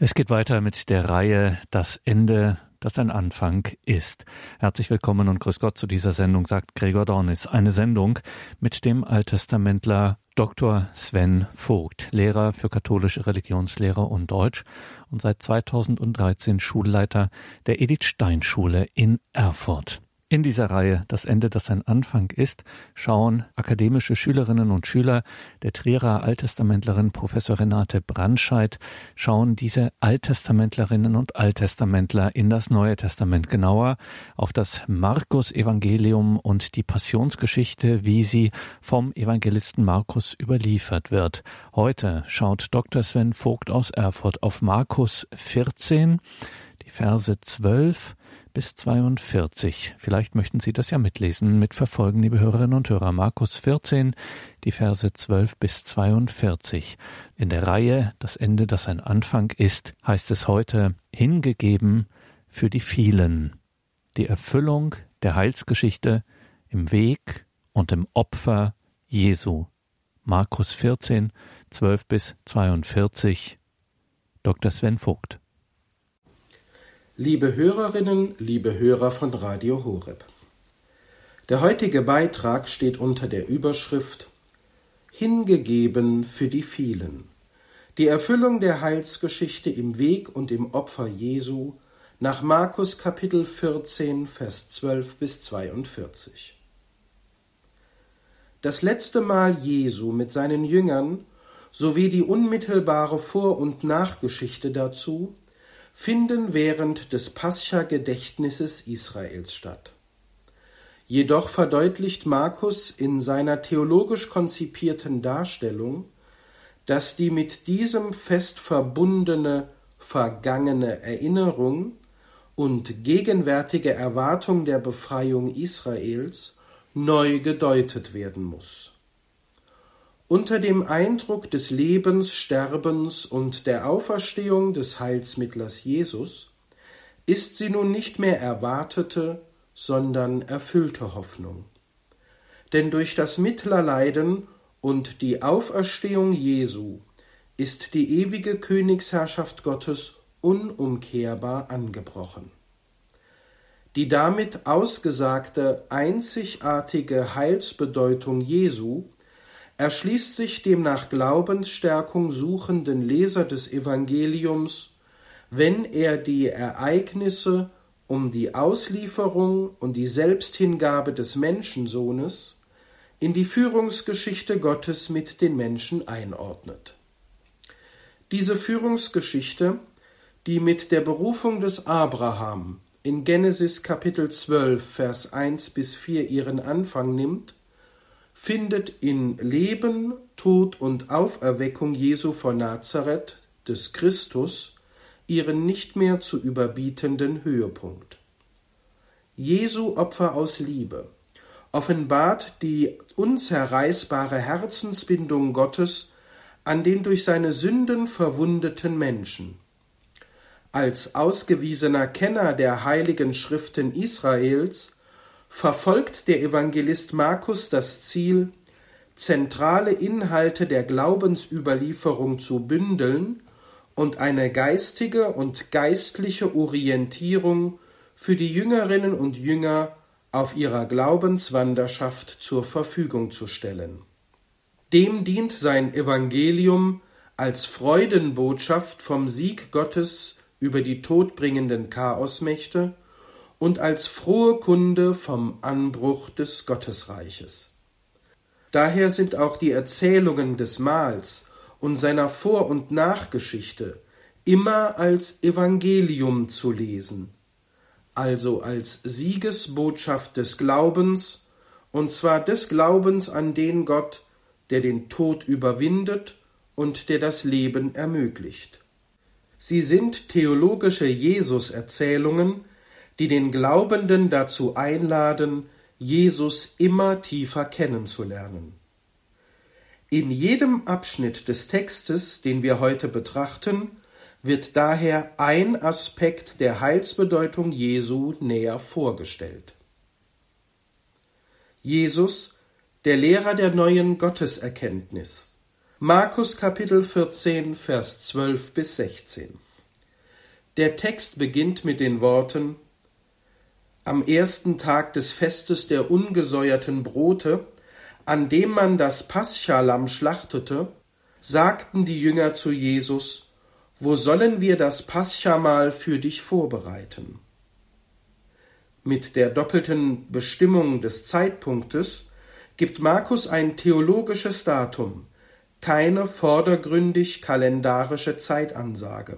Es geht weiter mit der Reihe Das Ende, das ein Anfang ist. Herzlich willkommen und grüß Gott zu dieser Sendung, sagt Gregor Dornis. Eine Sendung mit dem Alttestamentler Dr. Sven Vogt, Lehrer für katholische Religionslehre und Deutsch und seit 2013 Schulleiter der Edith Stein Schule in Erfurt. In dieser Reihe Das Ende, das ein Anfang ist, schauen akademische Schülerinnen und Schüler der Trierer Alttestamentlerin Professor Renate Brandscheid, schauen diese Alttestamentlerinnen und Alttestamentler in das Neue Testament genauer auf das Markus-Evangelium und die Passionsgeschichte, wie sie vom Evangelisten Markus überliefert wird. Heute schaut Dr. Sven Vogt aus Erfurt auf Markus 14, die Verse 12 bis 42. Vielleicht möchten Sie das ja mitlesen, mitverfolgen, liebe Hörerinnen und Hörer. Markus 14, die Verse 12 bis 42. In der Reihe Das Ende, das ein Anfang ist, heißt es heute hingegeben für die vielen. Die Erfüllung der Heilsgeschichte im Weg und im Opfer Jesu. Markus 14, 12 bis 42. Dr. Sven Vogt. Liebe Hörerinnen, liebe Hörer von Radio Horeb. Der heutige Beitrag steht unter der Überschrift Hingegeben für die vielen. Die Erfüllung der Heilsgeschichte im Weg und im Opfer Jesu nach Markus Kapitel 14, Vers 12 bis 42. Das letzte Mal Jesu mit seinen Jüngern sowie die unmittelbare Vor- und Nachgeschichte dazu finden während des Pascha-Gedächtnisses Israels statt. Jedoch verdeutlicht Markus in seiner theologisch konzipierten Darstellung, dass die mit diesem Fest verbundene vergangene Erinnerung und gegenwärtige Erwartung der Befreiung Israels neu gedeutet werden muss. Unter dem Eindruck des Lebens, Sterbens und der Auferstehung des Heilsmittlers Jesus ist sie nun nicht mehr erwartete, sondern erfüllte Hoffnung. Denn durch das Mittlerleiden und die Auferstehung Jesu ist die ewige Königsherrschaft Gottes unumkehrbar angebrochen. Die damit ausgesagte einzigartige Heilsbedeutung Jesu erschließt sich dem nach Glaubensstärkung suchenden Leser des Evangeliums, wenn er die Ereignisse um die Auslieferung und die Selbsthingabe des Menschensohnes in die Führungsgeschichte Gottes mit den Menschen einordnet. Diese Führungsgeschichte, die mit der Berufung des Abraham in Genesis Kapitel 12, Vers 1 bis 4 ihren Anfang nimmt, findet in Leben, Tod und Auferweckung Jesu von Nazareth, des Christus, ihren nicht mehr zu überbietenden Höhepunkt. Jesu Opfer aus Liebe offenbart die unzerreißbare Herzensbindung Gottes an den durch seine Sünden verwundeten Menschen. Als ausgewiesener Kenner der heiligen Schriften Israels verfolgt der Evangelist Markus das Ziel, zentrale Inhalte der Glaubensüberlieferung zu bündeln und eine geistige und geistliche Orientierung für die Jüngerinnen und Jünger auf ihrer Glaubenswanderschaft zur Verfügung zu stellen. Dem dient sein Evangelium als Freudenbotschaft vom Sieg Gottes über die todbringenden Chaosmächte und als frohe Kunde vom Anbruch des Gottesreiches. Daher sind auch die Erzählungen des Mahls und seiner Vor- und Nachgeschichte immer als Evangelium zu lesen, also als Siegesbotschaft des Glaubens, und zwar des Glaubens an den Gott, der den Tod überwindet und der das Leben ermöglicht. Sie sind theologische Jesus-Erzählungen, die den Glaubenden dazu einladen, Jesus immer tiefer kennenzulernen. In jedem Abschnitt des Textes, den wir heute betrachten, wird daher ein Aspekt der Heilsbedeutung Jesu näher vorgestellt. Jesus, der Lehrer der neuen Gotteserkenntnis. Markus Kapitel 14, Vers 12 bis 16. Der Text beginnt mit den Worten Am ersten Tag des Festes der ungesäuerten Brote, an dem man das Paschalamm schlachtete, sagten die Jünger zu Jesus, Wo sollen wir das Paschamahl für dich vorbereiten? Mit der doppelten Bestimmung des Zeitpunktes gibt Markus ein theologisches Datum, keine vordergründig kalendarische Zeitansage.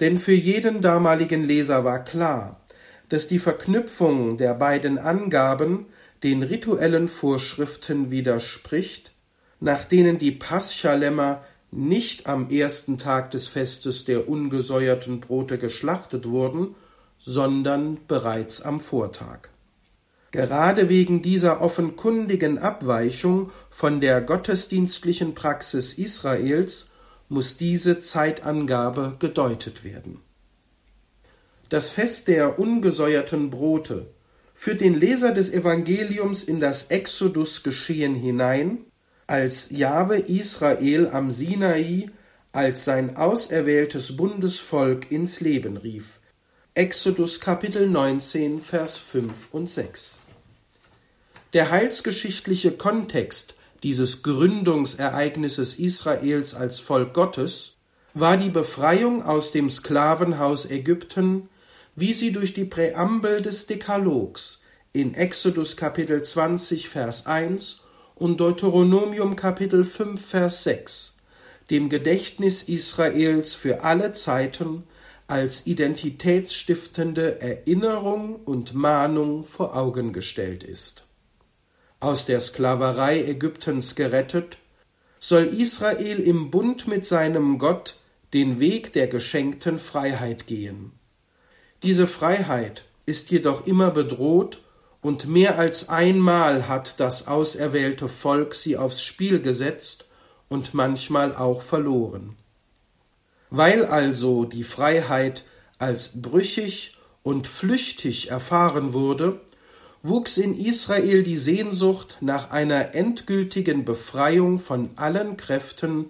Denn für jeden damaligen Leser war klar, dass die Verknüpfung der beiden Angaben den rituellen Vorschriften widerspricht, nach denen die Paschalämmer nicht am ersten Tag des Festes der ungesäuerten Brote geschlachtet wurden, sondern bereits am Vortag. Gerade wegen dieser offenkundigen Abweichung von der gottesdienstlichen Praxis Israels muss diese Zeitangabe gedeutet werden. Das Fest der ungesäuerten Brote führt den Leser des Evangeliums in das Exodus-Geschehen hinein, als Jahwe Israel am Sinai als sein auserwähltes Bundesvolk ins Leben rief. Exodus Kapitel 19, Vers 5 und 6. Der heilsgeschichtliche Kontext dieses Gründungsereignisses Israels als Volk Gottes war die Befreiung aus dem Sklavenhaus Ägypten, wie sie durch die Präambel des Dekalogs in Exodus Kapitel 20 Vers 1 und Deuteronomium Kapitel 5 Vers 6 dem Gedächtnis Israels für alle Zeiten als identitätsstiftende Erinnerung und Mahnung vor Augen gestellt ist aus der Sklaverei Ägyptens gerettet, soll Israel im Bund mit seinem Gott den Weg der geschenkten Freiheit gehen. Diese Freiheit ist jedoch immer bedroht und mehr als einmal hat das auserwählte Volk sie aufs Spiel gesetzt und manchmal auch verloren. Weil also die Freiheit als brüchig und flüchtig erfahren wurde, wuchs in Israel die Sehnsucht nach einer endgültigen Befreiung von allen Kräften,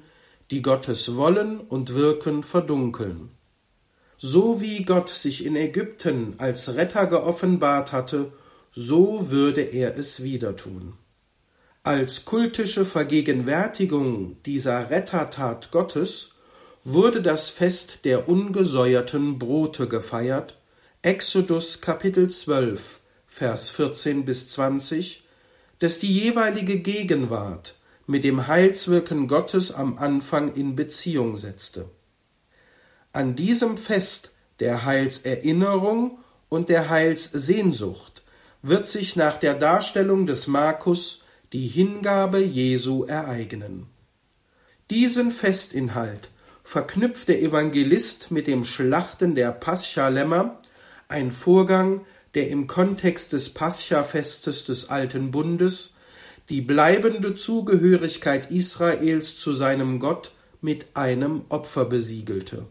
die Gottes Wollen und Wirken verdunkeln. So wie Gott sich in Ägypten als Retter geoffenbart hatte, so würde er es wieder tun. Als kultische Vergegenwärtigung dieser Rettertat Gottes wurde das Fest der ungesäuerten Brote gefeiert, Exodus Kapitel 12, Vers 14 bis 20, dass die jeweilige Gegenwart mit dem Heilswirken Gottes am Anfang in Beziehung setzte. An diesem Fest der Heilserinnerung und der Heilssehnsucht wird sich nach der Darstellung des Markus die Hingabe Jesu ereignen. Diesen Festinhalt verknüpft der Evangelist mit dem Schlachten der Paschalämmer, ein Vorgang, der im Kontext des Pascha-Festes des Alten Bundes die bleibende Zugehörigkeit Israels zu seinem Gott mit einem Opfer besiegelte.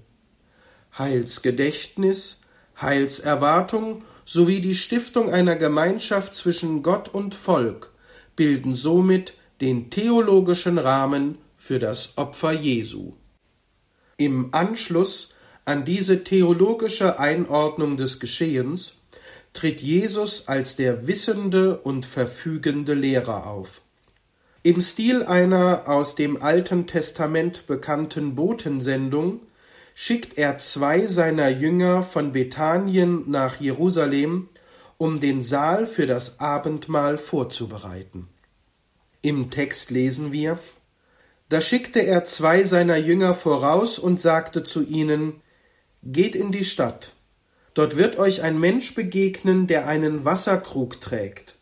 Heilsgedächtnis, Heilserwartung sowie die Stiftung einer Gemeinschaft zwischen Gott und Volk bilden somit den theologischen Rahmen für das Opfer Jesu. Im Anschluss an diese theologische Einordnung des Geschehens tritt Jesus als der wissende und verfügende Lehrer auf. Im Stil einer aus dem Alten Testament bekannten Botensendung schickt er zwei seiner Jünger von Bethanien nach Jerusalem, um den Saal für das Abendmahl vorzubereiten. Im Text lesen wir Da schickte er zwei seiner Jünger voraus und sagte zu ihnen Geht in die Stadt, Dort wird euch ein Mensch begegnen, der einen Wasserkrug trägt.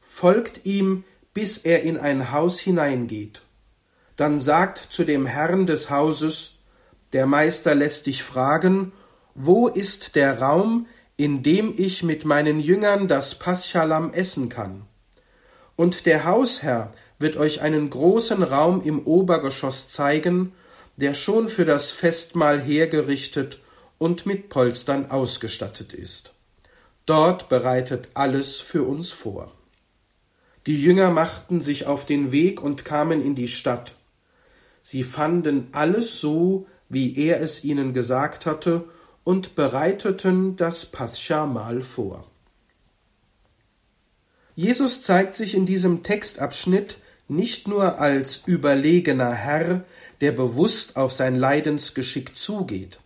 Folgt ihm, bis er in ein Haus hineingeht. Dann sagt zu dem Herrn des Hauses, der Meister lässt dich fragen, wo ist der Raum, in dem ich mit meinen Jüngern das Paschalam essen kann? Und der Hausherr wird euch einen großen Raum im Obergeschoss zeigen, der schon für das Festmahl hergerichtet und mit Polstern ausgestattet ist. Dort bereitet alles für uns vor. Die Jünger machten sich auf den Weg und kamen in die Stadt. Sie fanden alles so, wie er es ihnen gesagt hatte, und bereiteten das Pascha-Mahl vor. Jesus zeigt sich in diesem Textabschnitt nicht nur als überlegener Herr, der bewusst auf sein Leidensgeschick zugeht.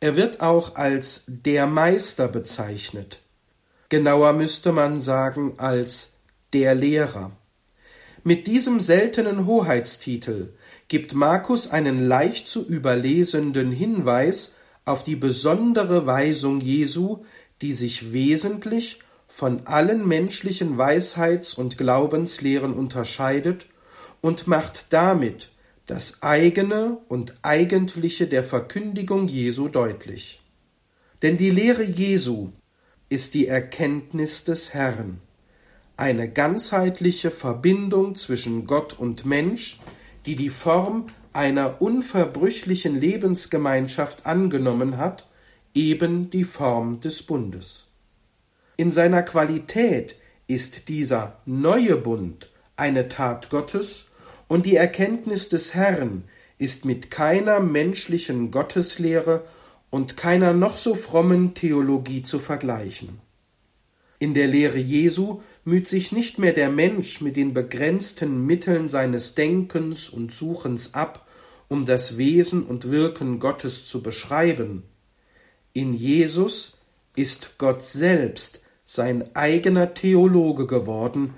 Er wird auch als der Meister bezeichnet. Genauer müsste man sagen als der Lehrer. Mit diesem seltenen Hoheitstitel gibt Markus einen leicht zu überlesenden Hinweis auf die besondere Weisung Jesu, die sich wesentlich von allen menschlichen Weisheits- und Glaubenslehren unterscheidet und macht damit das eigene und eigentliche der Verkündigung Jesu deutlich. Denn die Lehre Jesu ist die Erkenntnis des Herrn, eine ganzheitliche Verbindung zwischen Gott und Mensch, die die Form einer unverbrüchlichen Lebensgemeinschaft angenommen hat, eben die Form des Bundes. In seiner Qualität ist dieser neue Bund eine Tat Gottes und die Erkenntnis des Herrn ist mit keiner menschlichen Gotteslehre und keiner noch so frommen Theologie zu vergleichen. In der Lehre Jesu müht sich nicht mehr der Mensch mit den begrenzten Mitteln seines Denkens und Suchens ab, um das Wesen und Wirken Gottes zu beschreiben. In Jesus ist Gott selbst sein eigener Theologe geworden,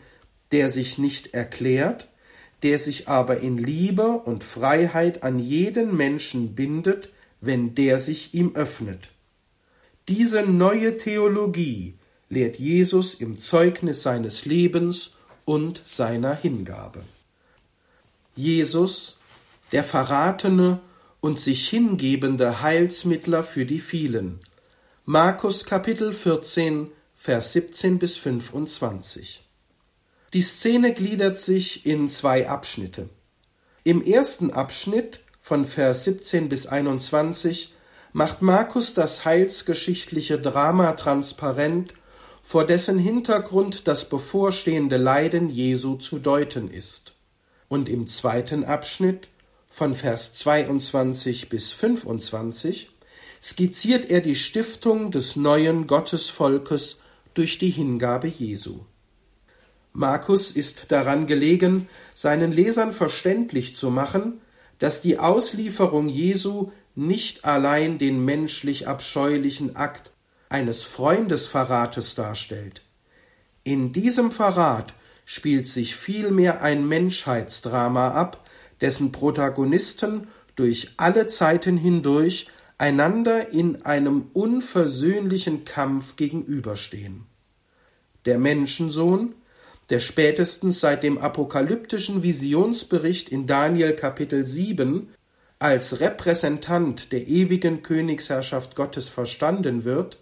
der sich nicht erklärt, der sich aber in Liebe und Freiheit an jeden Menschen bindet, wenn der sich ihm öffnet. Diese neue Theologie lehrt Jesus im Zeugnis seines Lebens und seiner Hingabe. Jesus, der verratene und sich hingebende Heilsmittler für die vielen. Markus Kapitel 14, Vers 17 bis 25. Die Szene gliedert sich in zwei Abschnitte. Im ersten Abschnitt von Vers 17 bis 21 macht Markus das heilsgeschichtliche Drama transparent vor dessen Hintergrund das bevorstehende Leiden Jesu zu deuten ist. Und im zweiten Abschnitt von Vers 22 bis 25 skizziert er die Stiftung des neuen Gottesvolkes durch die Hingabe Jesu. Markus ist daran gelegen, seinen Lesern verständlich zu machen, dass die Auslieferung Jesu nicht allein den menschlich abscheulichen Akt eines Freundesverrates darstellt. In diesem Verrat spielt sich vielmehr ein Menschheitsdrama ab, dessen Protagonisten durch alle Zeiten hindurch einander in einem unversöhnlichen Kampf gegenüberstehen. Der Menschensohn, der spätestens seit dem apokalyptischen Visionsbericht in Daniel Kapitel 7 als Repräsentant der ewigen Königsherrschaft Gottes verstanden wird,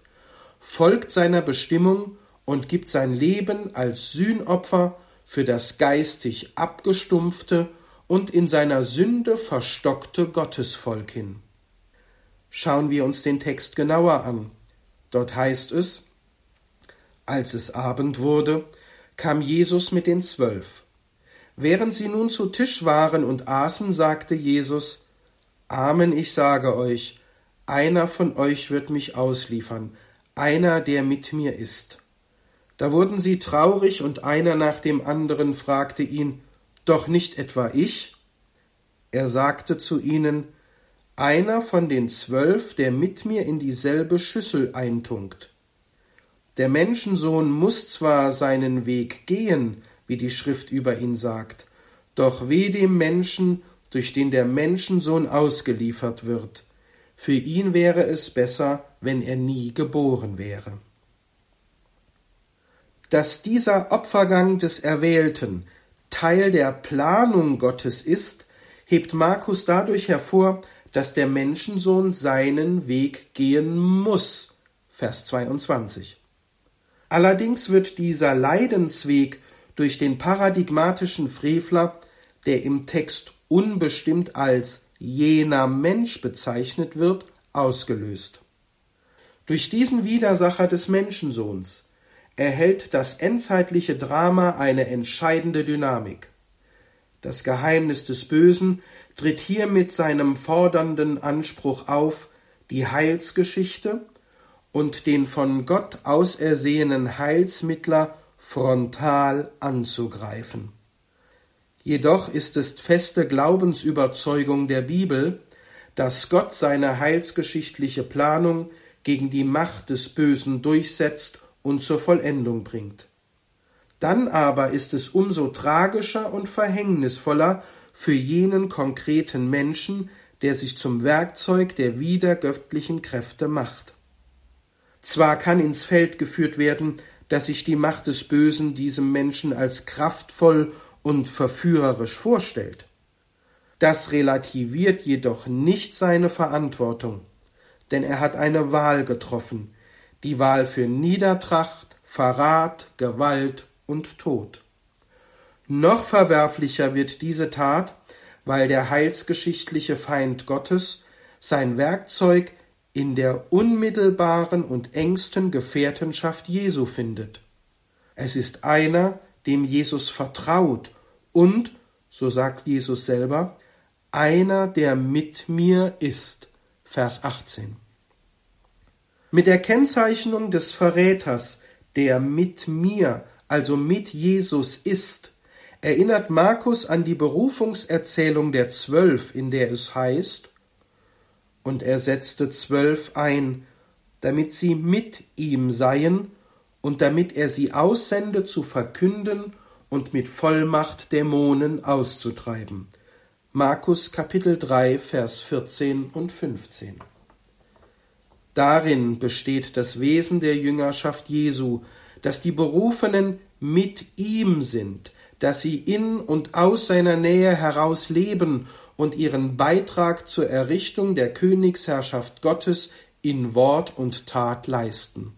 folgt seiner Bestimmung und gibt sein Leben als Sühnopfer für das geistig abgestumpfte und in seiner Sünde verstockte Gottesvolk hin. Schauen wir uns den Text genauer an. Dort heißt es, als es Abend wurde, kam Jesus mit den Zwölf. Während sie nun zu Tisch waren und aßen, sagte Jesus, Amen, ich sage euch, einer von euch wird mich ausliefern, einer, der mit mir ist. Da wurden sie traurig, und einer nach dem anderen fragte ihn, Doch nicht etwa ich? Er sagte zu ihnen, Einer von den zwölf, der mit mir in dieselbe Schüssel eintunkt. Der Menschensohn muss zwar seinen Weg gehen, wie die Schrift über ihn sagt, doch weh dem Menschen, durch den der Menschensohn ausgeliefert wird. Für ihn wäre es besser, wenn er nie geboren wäre. Dass dieser Opfergang des Erwählten Teil der Planung Gottes ist, hebt Markus dadurch hervor, dass der Menschensohn seinen Weg gehen muss. Vers 22. Allerdings wird dieser Leidensweg durch den paradigmatischen Frevler, der im Text unbestimmt als jener Mensch bezeichnet wird, ausgelöst. Durch diesen Widersacher des Menschensohns erhält das endzeitliche Drama eine entscheidende Dynamik. Das Geheimnis des Bösen tritt hier mit seinem fordernden Anspruch auf, die Heilsgeschichte und den von Gott ausersehenen Heilsmittler frontal anzugreifen. Jedoch ist es feste Glaubensüberzeugung der Bibel, dass Gott seine heilsgeschichtliche Planung gegen die Macht des Bösen durchsetzt und zur Vollendung bringt. Dann aber ist es umso tragischer und verhängnisvoller für jenen konkreten Menschen, der sich zum Werkzeug der wiedergöttlichen Kräfte macht. Zwar kann ins Feld geführt werden, dass sich die Macht des Bösen diesem Menschen als kraftvoll und verführerisch vorstellt. Das relativiert jedoch nicht seine Verantwortung, denn er hat eine Wahl getroffen, die Wahl für Niedertracht, Verrat, Gewalt und Tod. Noch verwerflicher wird diese Tat, weil der heilsgeschichtliche Feind Gottes sein Werkzeug in der unmittelbaren und engsten Gefährtenschaft Jesu findet. Es ist einer, dem Jesus vertraut und, so sagt Jesus selber, einer, der mit mir ist. Vers 18. Mit der Kennzeichnung des Verräters, der mit mir, also mit Jesus ist, erinnert Markus an die Berufungserzählung der Zwölf, in der es heißt, und er setzte zwölf ein, damit sie mit ihm seien und damit er sie aussende zu verkünden und mit Vollmacht Dämonen auszutreiben. Markus Kapitel 3, Vers 14 und 15. Darin besteht das Wesen der Jüngerschaft Jesu, dass die Berufenen mit ihm sind, dass sie in und aus seiner Nähe heraus leben und ihren Beitrag zur Errichtung der Königsherrschaft Gottes in Wort und Tat leisten.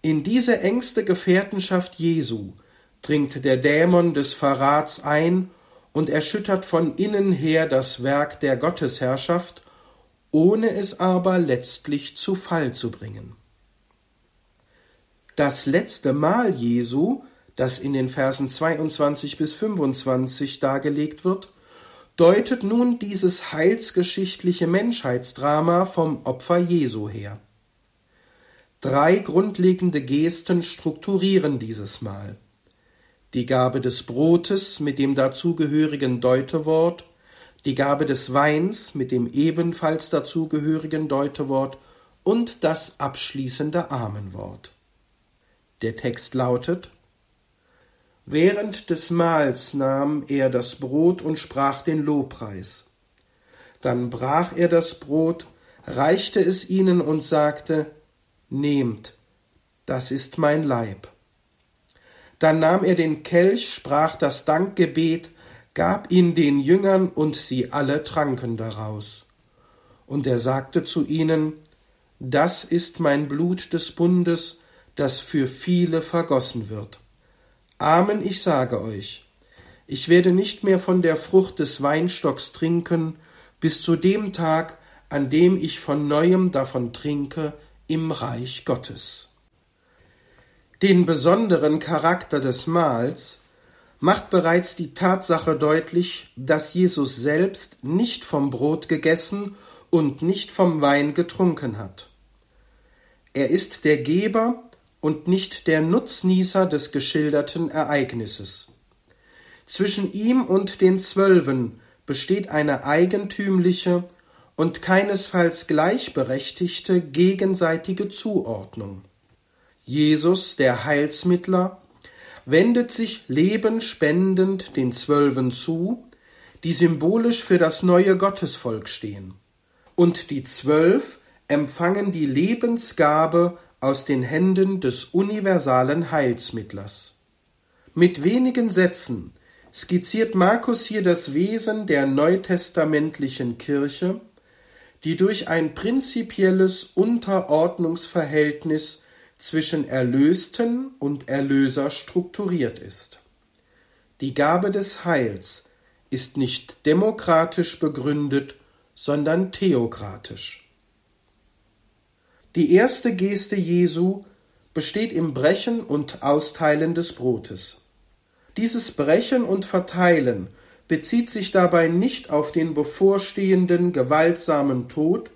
In diese engste Gefährtenschaft Jesu dringt der Dämon des Verrats ein und erschüttert von innen her das Werk der Gottesherrschaft, ohne es aber letztlich zu Fall zu bringen. Das letzte Mal Jesu, das in den Versen 22 bis 25 dargelegt wird, deutet nun dieses heilsgeschichtliche Menschheitsdrama vom Opfer Jesu her. Drei grundlegende Gesten strukturieren dieses Mal. Die Gabe des Brotes mit dem dazugehörigen Deutewort, die Gabe des Weins mit dem ebenfalls dazugehörigen Deutewort und das abschließende Amenwort. Der Text lautet Während des Mahls nahm er das Brot und sprach den Lobpreis. Dann brach er das Brot, reichte es ihnen und sagte, Nehmt, das ist mein Leib. Dann nahm er den Kelch, sprach das Dankgebet, gab ihn den Jüngern, und sie alle tranken daraus. Und er sagte zu ihnen, Das ist mein Blut des Bundes, das für viele vergossen wird. Amen, ich sage euch, ich werde nicht mehr von der Frucht des Weinstocks trinken, bis zu dem Tag, an dem ich von neuem davon trinke im Reich Gottes. Den besonderen Charakter des Mahls macht bereits die Tatsache deutlich, dass Jesus selbst nicht vom Brot gegessen und nicht vom Wein getrunken hat. Er ist der Geber und nicht der Nutznießer des geschilderten Ereignisses. Zwischen ihm und den Zwölfen besteht eine eigentümliche und keinesfalls gleichberechtigte gegenseitige Zuordnung. Jesus, der Heilsmittler, wendet sich lebenspendend den Zwölfen zu, die symbolisch für das neue Gottesvolk stehen. Und die Zwölf empfangen die Lebensgabe aus den Händen des universalen Heilsmittlers. Mit wenigen Sätzen skizziert Markus hier das Wesen der neutestamentlichen Kirche, die durch ein prinzipielles Unterordnungsverhältnis zwischen Erlösten und Erlöser strukturiert ist. Die Gabe des Heils ist nicht demokratisch begründet, sondern theokratisch. Die erste Geste Jesu besteht im Brechen und Austeilen des Brotes. Dieses Brechen und Verteilen bezieht sich dabei nicht auf den bevorstehenden gewaltsamen Tod,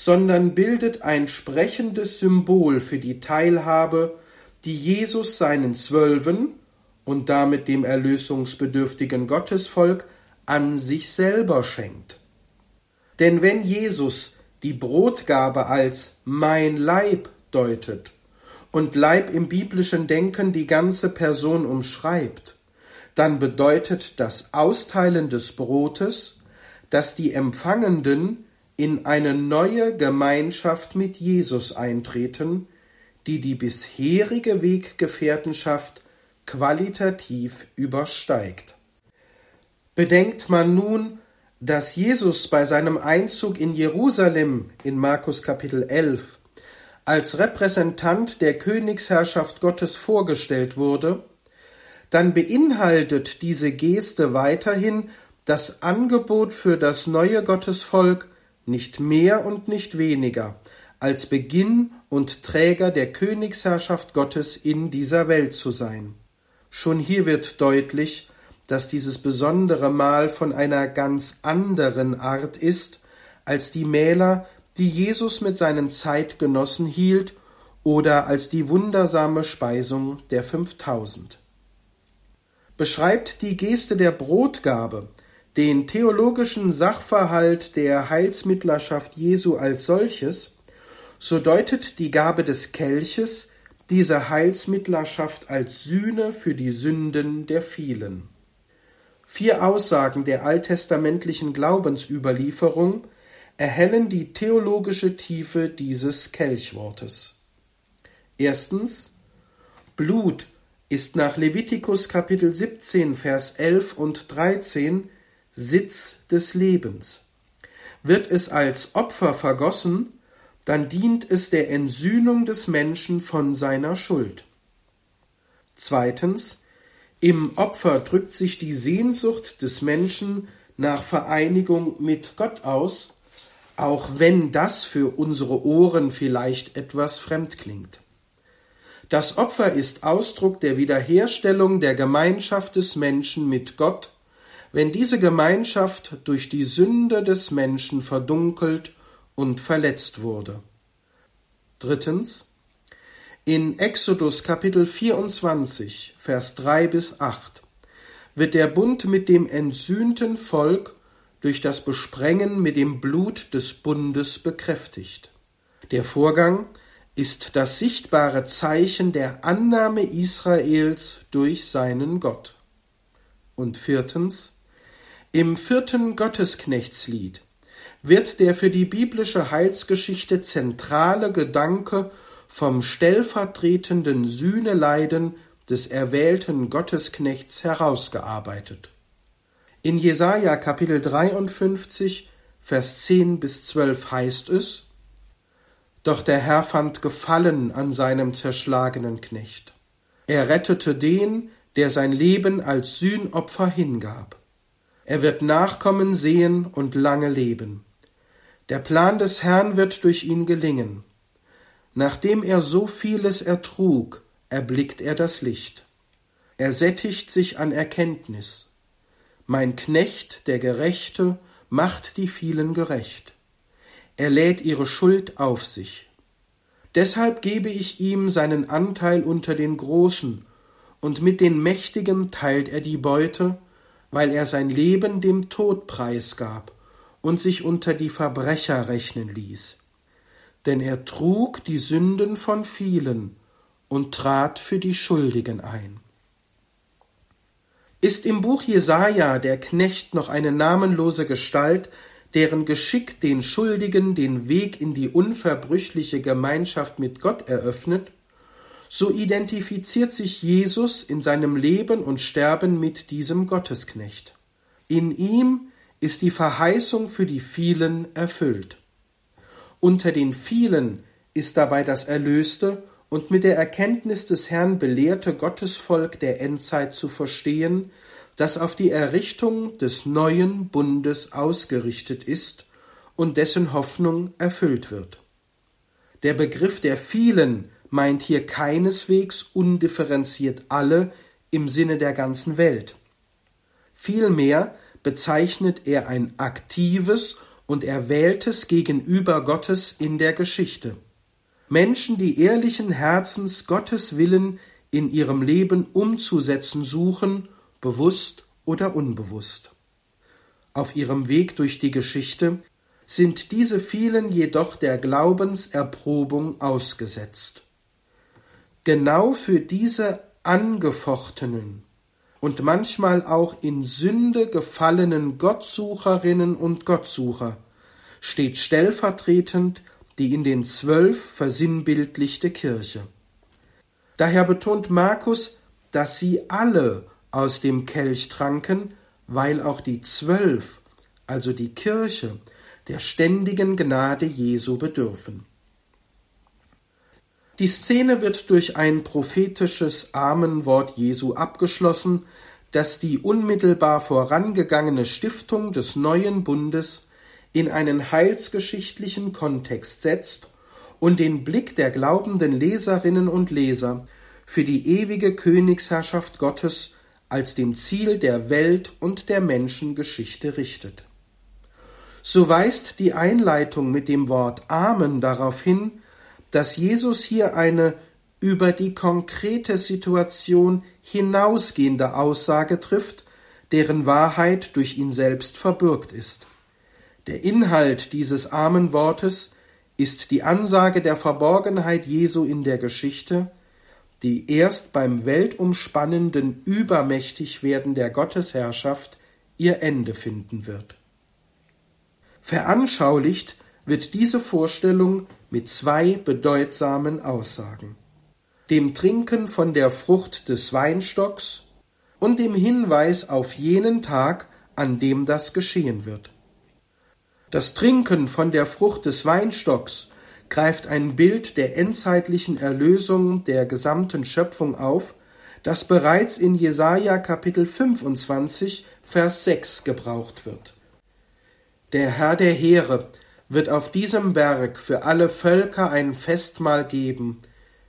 sondern bildet ein sprechendes Symbol für die Teilhabe, die Jesus seinen Zwölfen und damit dem erlösungsbedürftigen Gottesvolk an sich selber schenkt. Denn wenn Jesus die Brotgabe als mein Leib deutet und Leib im biblischen Denken die ganze Person umschreibt, dann bedeutet das Austeilen des Brotes, dass die Empfangenden in eine neue Gemeinschaft mit Jesus eintreten, die die bisherige Weggefährtenschaft qualitativ übersteigt. Bedenkt man nun, dass Jesus bei seinem Einzug in Jerusalem in Markus Kapitel 11 als Repräsentant der Königsherrschaft Gottes vorgestellt wurde, dann beinhaltet diese Geste weiterhin das Angebot für das neue Gottesvolk, nicht mehr und nicht weniger, als Beginn und Träger der Königsherrschaft Gottes in dieser Welt zu sein. Schon hier wird deutlich, dass dieses besondere Mahl von einer ganz anderen Art ist, als die Mähler, die Jesus mit seinen Zeitgenossen hielt, oder als die wundersame Speisung der fünftausend. Beschreibt die Geste der Brotgabe den theologischen Sachverhalt der Heilsmittlerschaft Jesu als solches, so deutet die Gabe des Kelches diese Heilsmittlerschaft als Sühne für die Sünden der vielen. Vier Aussagen der alttestamentlichen Glaubensüberlieferung erhellen die theologische Tiefe dieses Kelchwortes. Erstens Blut ist nach Levitikus Kapitel 17 Vers 11 und 13 Sitz des Lebens. Wird es als Opfer vergossen, dann dient es der Entsühnung des Menschen von seiner Schuld. Zweitens, im Opfer drückt sich die Sehnsucht des Menschen nach Vereinigung mit Gott aus, auch wenn das für unsere Ohren vielleicht etwas fremd klingt. Das Opfer ist Ausdruck der Wiederherstellung der Gemeinschaft des Menschen mit Gott wenn diese Gemeinschaft durch die Sünde des Menschen verdunkelt und verletzt wurde. Drittens. In Exodus Kapitel 24, Vers 3 bis 8 wird der Bund mit dem entsühnten Volk durch das Besprengen mit dem Blut des Bundes bekräftigt. Der Vorgang ist das sichtbare Zeichen der Annahme Israels durch seinen Gott. Und viertens im vierten Gottesknechtslied wird der für die biblische Heilsgeschichte zentrale Gedanke vom stellvertretenden Sühneleiden des erwählten Gottesknechts herausgearbeitet. In Jesaja Kapitel 53, Vers 10 bis 12 heißt es: Doch der Herr fand Gefallen an seinem zerschlagenen Knecht. Er rettete den, der sein Leben als Sühnopfer hingab. Er wird Nachkommen sehen und lange leben. Der Plan des Herrn wird durch ihn gelingen. Nachdem er so vieles ertrug, erblickt er das Licht. Er sättigt sich an Erkenntnis. Mein Knecht, der Gerechte, macht die vielen gerecht. Er lädt ihre Schuld auf sich. Deshalb gebe ich ihm seinen Anteil unter den Großen, und mit den Mächtigen teilt er die Beute, weil er sein Leben dem Tod preisgab und sich unter die Verbrecher rechnen ließ. Denn er trug die Sünden von vielen und trat für die Schuldigen ein. Ist im Buch Jesaja der Knecht noch eine namenlose Gestalt, deren Geschick den Schuldigen den Weg in die unverbrüchliche Gemeinschaft mit Gott eröffnet, so identifiziert sich Jesus in seinem Leben und Sterben mit diesem Gottesknecht. In ihm ist die Verheißung für die vielen erfüllt. Unter den vielen ist dabei das erlöste und mit der Erkenntnis des Herrn belehrte Gottesvolk der Endzeit zu verstehen, das auf die Errichtung des neuen Bundes ausgerichtet ist und dessen Hoffnung erfüllt wird. Der Begriff der vielen meint hier keineswegs undifferenziert alle im Sinne der ganzen Welt. Vielmehr bezeichnet er ein aktives und Erwähltes gegenüber Gottes in der Geschichte. Menschen, die ehrlichen Herzens Gottes Willen in ihrem Leben umzusetzen suchen, bewusst oder unbewusst. Auf ihrem Weg durch die Geschichte sind diese vielen jedoch der Glaubenserprobung ausgesetzt. Genau für diese angefochtenen und manchmal auch in Sünde gefallenen Gottsucherinnen und Gottsucher steht stellvertretend die in den Zwölf versinnbildlichte Kirche. Daher betont Markus, dass sie alle aus dem Kelch tranken, weil auch die Zwölf, also die Kirche, der ständigen Gnade Jesu bedürfen. Die Szene wird durch ein prophetisches Amenwort Jesu abgeschlossen, das die unmittelbar vorangegangene Stiftung des neuen Bundes in einen heilsgeschichtlichen Kontext setzt und den Blick der glaubenden Leserinnen und Leser für die ewige Königsherrschaft Gottes als dem Ziel der Welt und der Menschengeschichte richtet. So weist die Einleitung mit dem Wort Amen darauf hin, dass Jesus hier eine über die konkrete Situation hinausgehende Aussage trifft, deren Wahrheit durch ihn selbst verbürgt ist. Der Inhalt dieses Amenwortes ist die Ansage der Verborgenheit Jesu in der Geschichte, die erst beim weltumspannenden Übermächtigwerden der Gottesherrschaft ihr Ende finden wird. Veranschaulicht wird diese Vorstellung mit zwei bedeutsamen Aussagen dem Trinken von der Frucht des Weinstocks und dem Hinweis auf jenen Tag, an dem das geschehen wird. Das Trinken von der Frucht des Weinstocks greift ein Bild der endzeitlichen Erlösung der gesamten Schöpfung auf, das bereits in Jesaja Kapitel 25 Vers 6 gebraucht wird. Der Herr der Heere wird auf diesem Berg für alle Völker ein Festmahl geben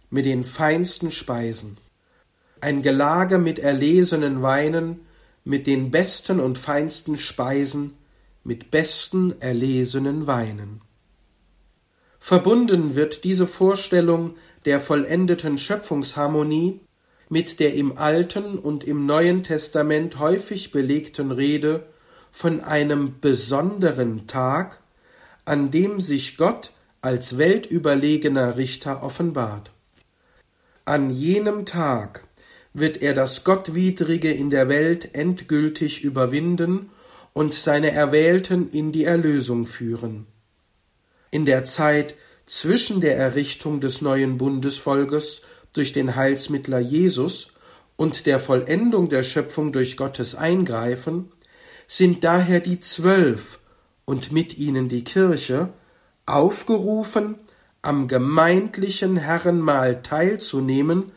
mit den feinsten Speisen, ein Gelage mit erlesenen Weinen, mit den besten und feinsten Speisen, mit besten erlesenen Weinen. Verbunden wird diese Vorstellung der vollendeten Schöpfungsharmonie mit der im Alten und im Neuen Testament häufig belegten Rede von einem besonderen Tag, an dem sich Gott als weltüberlegener Richter offenbart. An jenem Tag wird er das Gottwidrige in der Welt endgültig überwinden und seine Erwählten in die Erlösung führen. In der Zeit zwischen der Errichtung des neuen Bundesvolkes durch den Heilsmittler Jesus und der Vollendung der Schöpfung durch Gottes Eingreifen sind daher die Zwölf und mit ihnen die Kirche aufgerufen, am gemeindlichen Herrenmahl teilzunehmen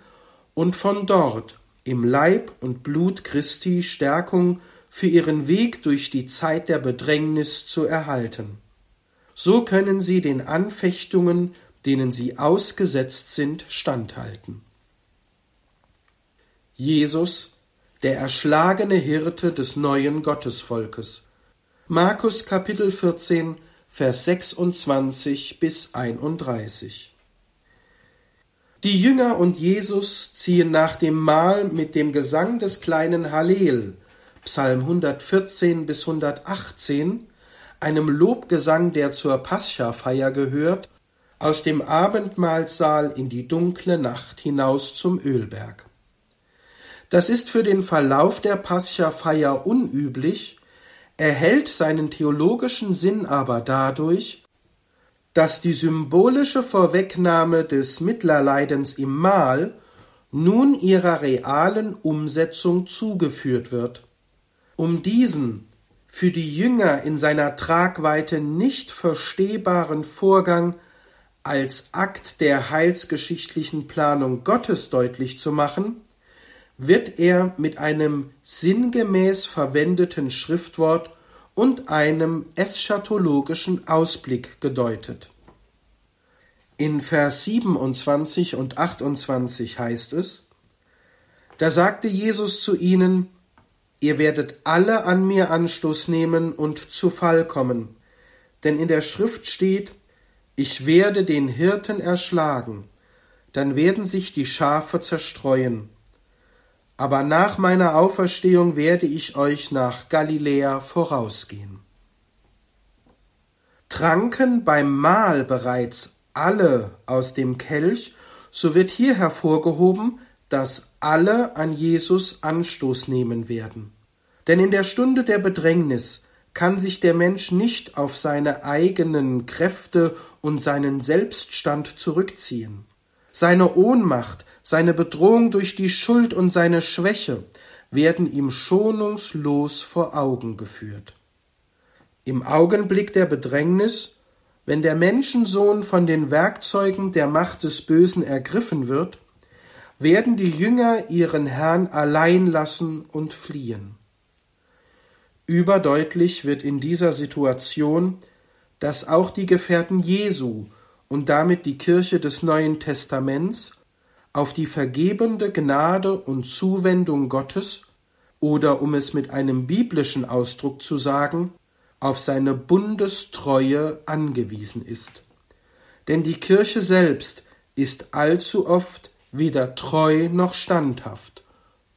und von dort im Leib und Blut Christi Stärkung für ihren Weg durch die Zeit der Bedrängnis zu erhalten. So können sie den Anfechtungen, denen sie ausgesetzt sind, standhalten. Jesus, der erschlagene Hirte des neuen Gottesvolkes, Markus Kapitel 14, Vers 26 bis 31. Die Jünger und Jesus ziehen nach dem Mahl mit dem Gesang des kleinen Hallel, Psalm 114 bis 118, einem Lobgesang, der zur Paschafeier gehört, aus dem Abendmahlsaal in die dunkle Nacht hinaus zum Ölberg. Das ist für den Verlauf der Paschafeier unüblich, erhält seinen theologischen Sinn aber dadurch, dass die symbolische Vorwegnahme des Mittlerleidens im Mahl nun ihrer realen Umsetzung zugeführt wird. Um diesen für die Jünger in seiner Tragweite nicht verstehbaren Vorgang als Akt der heilsgeschichtlichen Planung Gottes deutlich zu machen, wird er mit einem sinngemäß verwendeten Schriftwort und einem eschatologischen Ausblick gedeutet. In Vers 27 und 28 heißt es, da sagte Jesus zu ihnen, Ihr werdet alle an mir Anstoß nehmen und zu Fall kommen, Denn in der Schrift steht, ich werde den Hirten erschlagen, dann werden sich die Schafe zerstreuen. Aber nach meiner Auferstehung werde ich euch nach Galiläa vorausgehen. Tranken beim Mahl bereits alle aus dem Kelch, so wird hier hervorgehoben, dass alle an Jesus Anstoß nehmen werden. Denn in der Stunde der Bedrängnis kann sich der Mensch nicht auf seine eigenen Kräfte und seinen Selbststand zurückziehen. Seine Ohnmacht, seine Bedrohung durch die Schuld und seine Schwäche werden ihm schonungslos vor Augen geführt. Im Augenblick der Bedrängnis, wenn der Menschensohn von den Werkzeugen der Macht des Bösen ergriffen wird, werden die Jünger ihren Herrn allein lassen und fliehen. Überdeutlich wird in dieser Situation, dass auch die Gefährten Jesu und damit die Kirche des Neuen Testaments auf die vergebende Gnade und Zuwendung Gottes oder um es mit einem biblischen Ausdruck zu sagen, auf seine Bundestreue angewiesen ist. Denn die Kirche selbst ist allzu oft weder treu noch standhaft.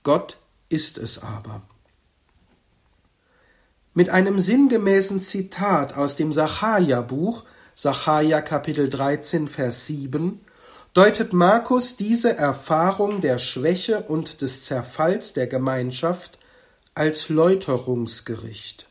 Gott ist es aber. Mit einem sinngemäßen Zitat aus dem Sacharja-Buch, Sacharja Kapitel 13, Vers 7, deutet Markus diese Erfahrung der Schwäche und des Zerfalls der Gemeinschaft als Läuterungsgericht.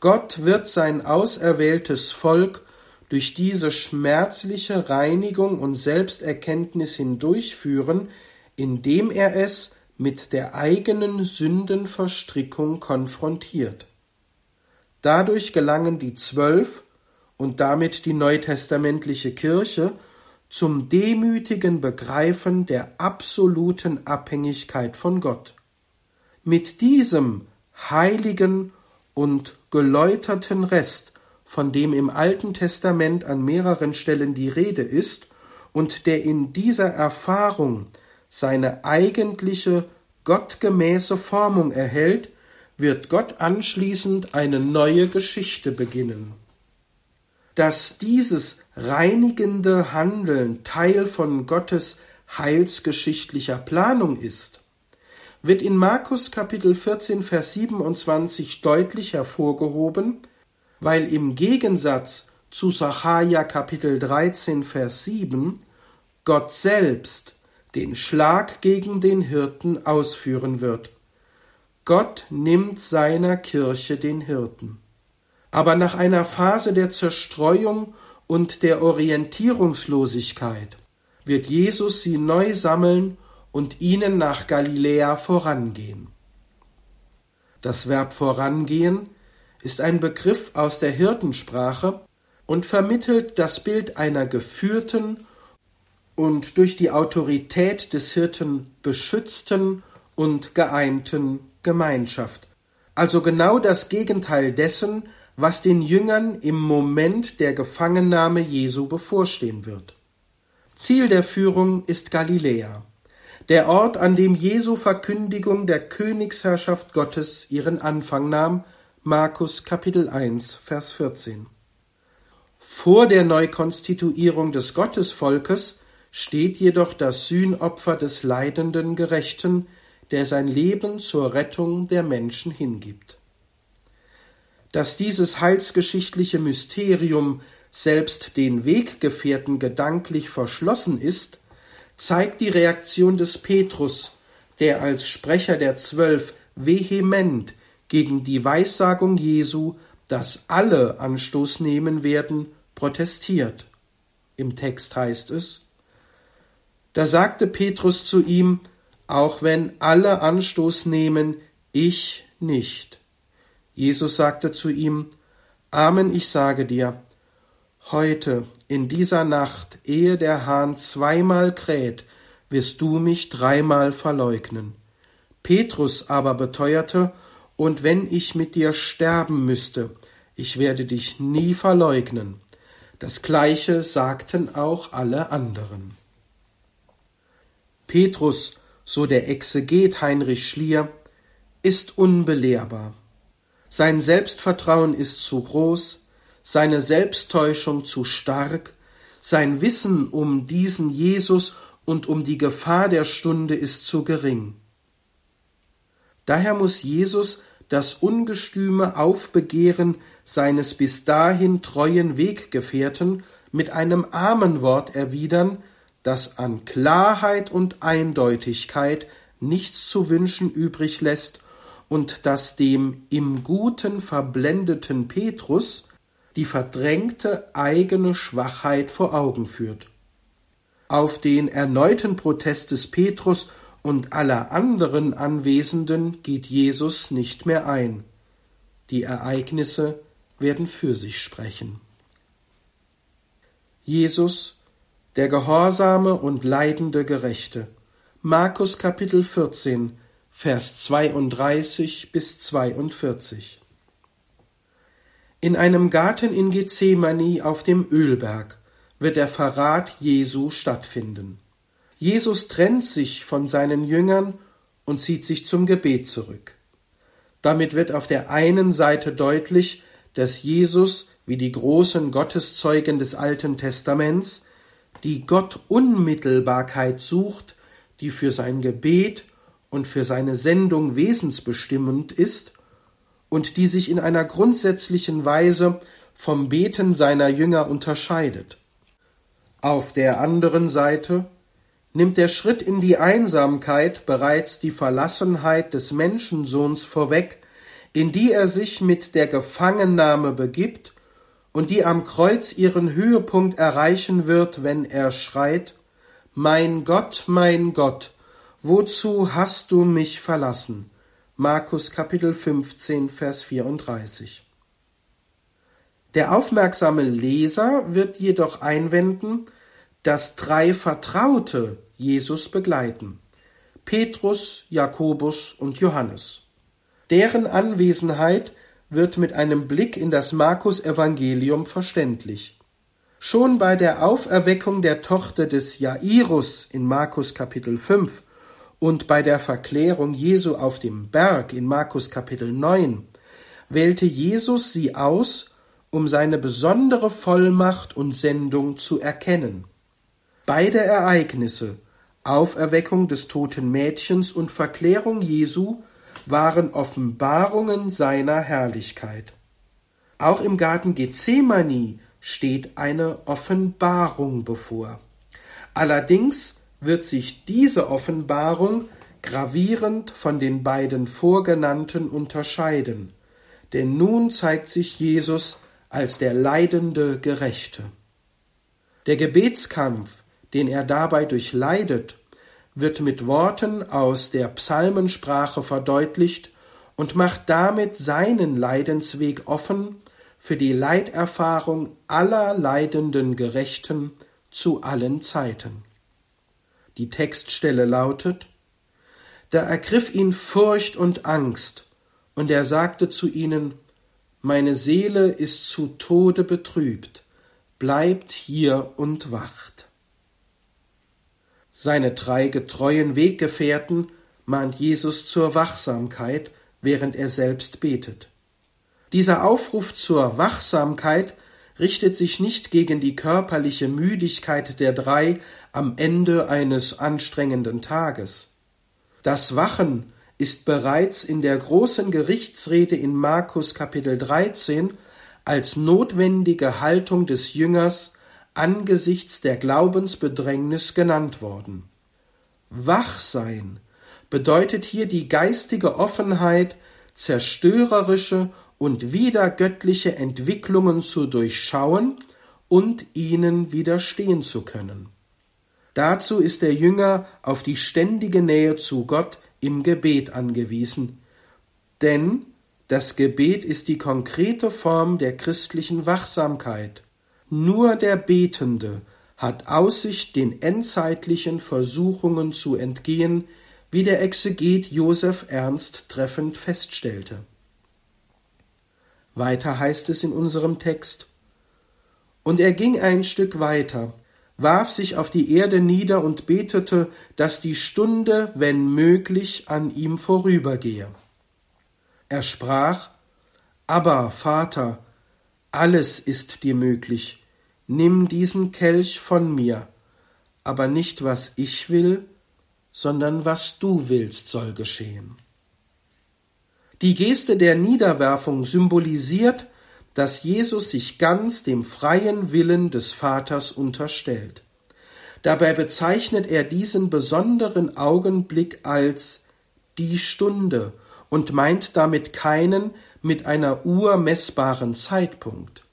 Gott wird sein auserwähltes Volk durch diese schmerzliche Reinigung und Selbsterkenntnis hindurchführen, indem er es mit der eigenen Sündenverstrickung konfrontiert. Dadurch gelangen die Zwölf und damit die neutestamentliche Kirche zum demütigen Begreifen der absoluten Abhängigkeit von Gott. Mit diesem heiligen und geläuterten Rest, von dem im Alten Testament an mehreren Stellen die Rede ist und der in dieser Erfahrung seine eigentliche gottgemäße Formung erhält, wird Gott anschließend eine neue Geschichte beginnen. Dass dieses reinigende Handeln Teil von Gottes heilsgeschichtlicher Planung ist, wird in Markus Kapitel 14 Vers 27 deutlich hervorgehoben, weil im Gegensatz zu Sacharja Kapitel 13 Vers 7 Gott selbst den Schlag gegen den Hirten ausführen wird Gott nimmt seiner Kirche den Hirten. Aber nach einer Phase der Zerstreuung und der Orientierungslosigkeit wird Jesus sie neu sammeln und ihnen nach Galiläa vorangehen. Das Verb vorangehen ist ein Begriff aus der Hirtensprache und vermittelt das Bild einer geführten und durch die Autorität des Hirten beschützten und geeinten Gemeinschaft. Also genau das Gegenteil dessen, was den Jüngern im Moment der Gefangennahme Jesu bevorstehen wird. Ziel der Führung ist Galiläa, der Ort, an dem Jesu Verkündigung der Königsherrschaft Gottes ihren Anfang nahm, Markus Kapitel 1, Vers 14. Vor der Neukonstituierung des Gottesvolkes steht jedoch das Sühnopfer des leidenden Gerechten, der sein Leben zur Rettung der Menschen hingibt. Dass dieses heilsgeschichtliche Mysterium selbst den Weggefährten gedanklich verschlossen ist, zeigt die Reaktion des Petrus, der als Sprecher der Zwölf vehement gegen die Weissagung Jesu, dass alle Anstoß nehmen werden, protestiert. Im Text heißt es, da sagte Petrus zu ihm, auch wenn alle Anstoß nehmen, ich nicht. Jesus sagte zu ihm, Amen, ich sage dir, heute, in dieser Nacht, ehe der Hahn zweimal kräht, wirst du mich dreimal verleugnen. Petrus aber beteuerte, und wenn ich mit dir sterben müsste, ich werde dich nie verleugnen. Das gleiche sagten auch alle anderen. Petrus so der Exeget Heinrich Schlier, ist unbelehrbar. Sein Selbstvertrauen ist zu groß, seine Selbsttäuschung zu stark, sein Wissen um diesen Jesus und um die Gefahr der Stunde ist zu gering. Daher muss Jesus das ungestüme Aufbegehren seines bis dahin treuen Weggefährten mit einem Amenwort erwidern, das an Klarheit und Eindeutigkeit nichts zu wünschen übrig lässt und das dem im Guten verblendeten Petrus die verdrängte eigene Schwachheit vor Augen führt. Auf den erneuten Protest des Petrus und aller anderen Anwesenden geht Jesus nicht mehr ein. Die Ereignisse werden für sich sprechen. Jesus, der gehorsame und leidende Gerechte. Markus Kapitel 14, Vers 32 bis 42. In einem Garten in Gethsemane auf dem Ölberg wird der Verrat Jesu stattfinden. Jesus trennt sich von seinen Jüngern und zieht sich zum Gebet zurück. Damit wird auf der einen Seite deutlich, dass Jesus, wie die großen Gotteszeugen des Alten Testaments, die Gottunmittelbarkeit sucht, die für sein Gebet und für seine Sendung wesensbestimmend ist und die sich in einer grundsätzlichen Weise vom Beten seiner Jünger unterscheidet. Auf der anderen Seite nimmt der Schritt in die Einsamkeit bereits die Verlassenheit des Menschensohns vorweg, in die er sich mit der Gefangennahme begibt und die am Kreuz ihren Höhepunkt erreichen wird, wenn er schreit Mein Gott, mein Gott, wozu hast du mich verlassen? Markus Kapitel 15, Vers 34. Der aufmerksame Leser wird jedoch einwenden, dass drei Vertraute Jesus begleiten. Petrus, Jakobus und Johannes. Deren Anwesenheit wird mit einem Blick in das Markus Evangelium verständlich. Schon bei der Auferweckung der Tochter des Jairus in Markus Kapitel 5 und bei der Verklärung Jesu auf dem Berg in Markus Kapitel 9 wählte Jesus sie aus, um seine besondere Vollmacht und Sendung zu erkennen. Beide Ereignisse, Auferweckung des toten Mädchens und Verklärung Jesu, waren Offenbarungen seiner Herrlichkeit. Auch im Garten Gethsemane steht eine Offenbarung bevor. Allerdings wird sich diese Offenbarung gravierend von den beiden vorgenannten unterscheiden, denn nun zeigt sich Jesus als der leidende Gerechte. Der Gebetskampf, den er dabei durchleidet, wird mit Worten aus der Psalmensprache verdeutlicht und macht damit seinen Leidensweg offen für die Leiterfahrung aller leidenden Gerechten zu allen Zeiten. Die Textstelle lautet Da ergriff ihn Furcht und Angst, und er sagte zu ihnen Meine Seele ist zu Tode betrübt, bleibt hier und wacht. Seine drei getreuen Weggefährten mahnt Jesus zur Wachsamkeit, während er selbst betet. Dieser Aufruf zur Wachsamkeit richtet sich nicht gegen die körperliche Müdigkeit der drei am Ende eines anstrengenden Tages. Das Wachen ist bereits in der großen Gerichtsrede in Markus Kapitel 13 als notwendige Haltung des Jüngers angesichts der Glaubensbedrängnis genannt worden. Wach sein bedeutet hier die geistige Offenheit, zerstörerische und wiedergöttliche Entwicklungen zu durchschauen und ihnen widerstehen zu können. Dazu ist der Jünger auf die ständige Nähe zu Gott im Gebet angewiesen, denn das Gebet ist die konkrete Form der christlichen Wachsamkeit. Nur der Betende hat Aussicht, den endzeitlichen Versuchungen zu entgehen, wie der Exeget Joseph Ernst treffend feststellte. Weiter heißt es in unserem Text Und er ging ein Stück weiter, warf sich auf die Erde nieder und betete, dass die Stunde, wenn möglich, an ihm vorübergehe. Er sprach Aber, Vater, alles ist dir möglich, nimm diesen Kelch von mir, aber nicht was ich will, sondern was du willst soll geschehen. Die Geste der Niederwerfung symbolisiert, dass Jesus sich ganz dem freien Willen des Vaters unterstellt. Dabei bezeichnet er diesen besonderen Augenblick als die Stunde und meint damit keinen mit einer Uhr messbaren Zeitpunkt.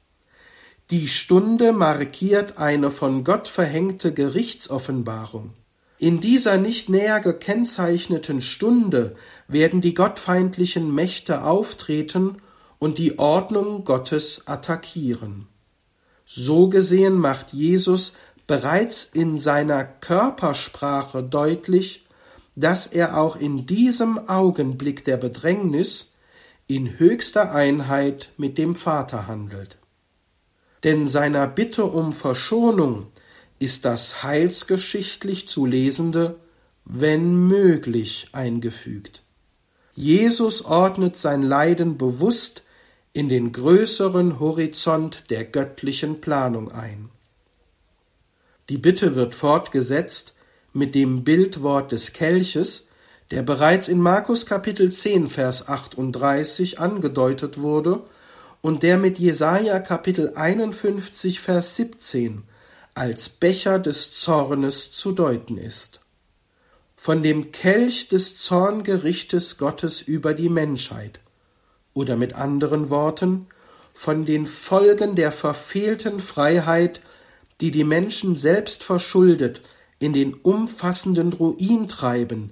Die Stunde markiert eine von Gott verhängte Gerichtsoffenbarung. In dieser nicht näher gekennzeichneten Stunde werden die gottfeindlichen Mächte auftreten und die Ordnung Gottes attackieren. So gesehen macht Jesus bereits in seiner Körpersprache deutlich, dass er auch in diesem Augenblick der Bedrängnis in höchster Einheit mit dem Vater handelt. Denn seiner Bitte um Verschonung ist das heilsgeschichtlich zu lesende wenn möglich eingefügt. Jesus ordnet sein Leiden bewusst in den größeren Horizont der göttlichen Planung ein. Die Bitte wird fortgesetzt mit dem Bildwort des Kelches, der bereits in Markus Kapitel 10 Vers 38 angedeutet wurde und der mit Jesaja Kapitel 51 Vers 17 als Becher des Zornes zu deuten ist. Von dem Kelch des Zorngerichtes Gottes über die Menschheit oder mit anderen Worten von den Folgen der verfehlten Freiheit die die Menschen selbst verschuldet in den umfassenden Ruin treiben,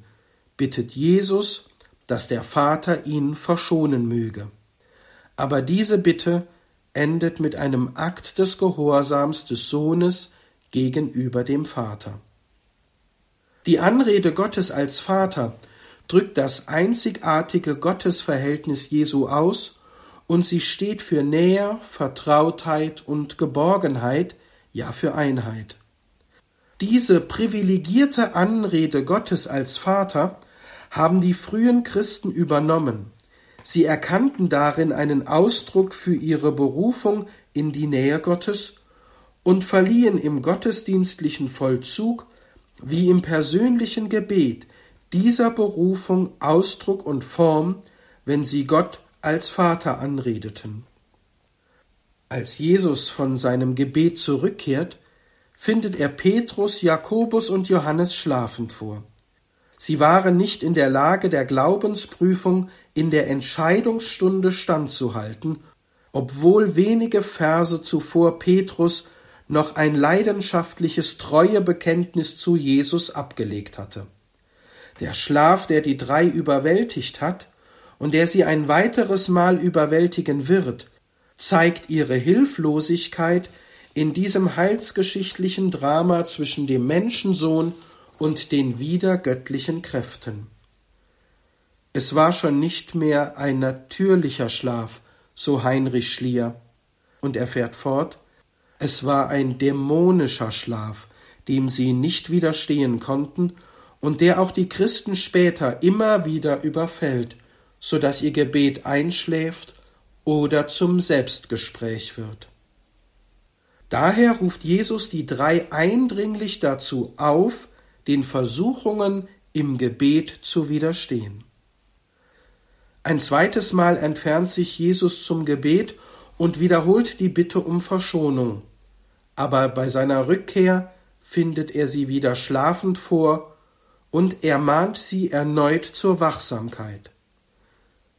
bittet Jesus, dass der Vater ihn verschonen möge. Aber diese Bitte endet mit einem Akt des Gehorsams des Sohnes gegenüber dem Vater. Die Anrede Gottes als Vater drückt das einzigartige Gottesverhältnis Jesu aus und sie steht für Nähe, Vertrautheit und Geborgenheit, ja für Einheit. Diese privilegierte Anrede Gottes als Vater haben die frühen Christen übernommen. Sie erkannten darin einen Ausdruck für ihre Berufung in die Nähe Gottes und verliehen im gottesdienstlichen Vollzug wie im persönlichen Gebet dieser Berufung Ausdruck und Form, wenn sie Gott als Vater anredeten. Als Jesus von seinem Gebet zurückkehrt, findet er Petrus, Jakobus und Johannes schlafend vor. Sie waren nicht in der Lage, der Glaubensprüfung in der Entscheidungsstunde standzuhalten, obwohl wenige Verse zuvor Petrus noch ein leidenschaftliches Treuebekenntnis zu Jesus abgelegt hatte. Der Schlaf, der die drei überwältigt hat und der sie ein weiteres Mal überwältigen wird, zeigt ihre Hilflosigkeit in diesem heilsgeschichtlichen Drama zwischen dem Menschensohn und den wiedergöttlichen Kräften. Es war schon nicht mehr ein natürlicher Schlaf, so Heinrich Schlier, und er fährt fort, es war ein dämonischer Schlaf, dem sie nicht widerstehen konnten und der auch die Christen später immer wieder überfällt, so dass ihr Gebet einschläft oder zum Selbstgespräch wird. Daher ruft Jesus die drei eindringlich dazu auf, den Versuchungen im Gebet zu widerstehen. Ein zweites Mal entfernt sich Jesus zum Gebet und wiederholt die Bitte um Verschonung, aber bei seiner Rückkehr findet er sie wieder schlafend vor und ermahnt sie erneut zur Wachsamkeit.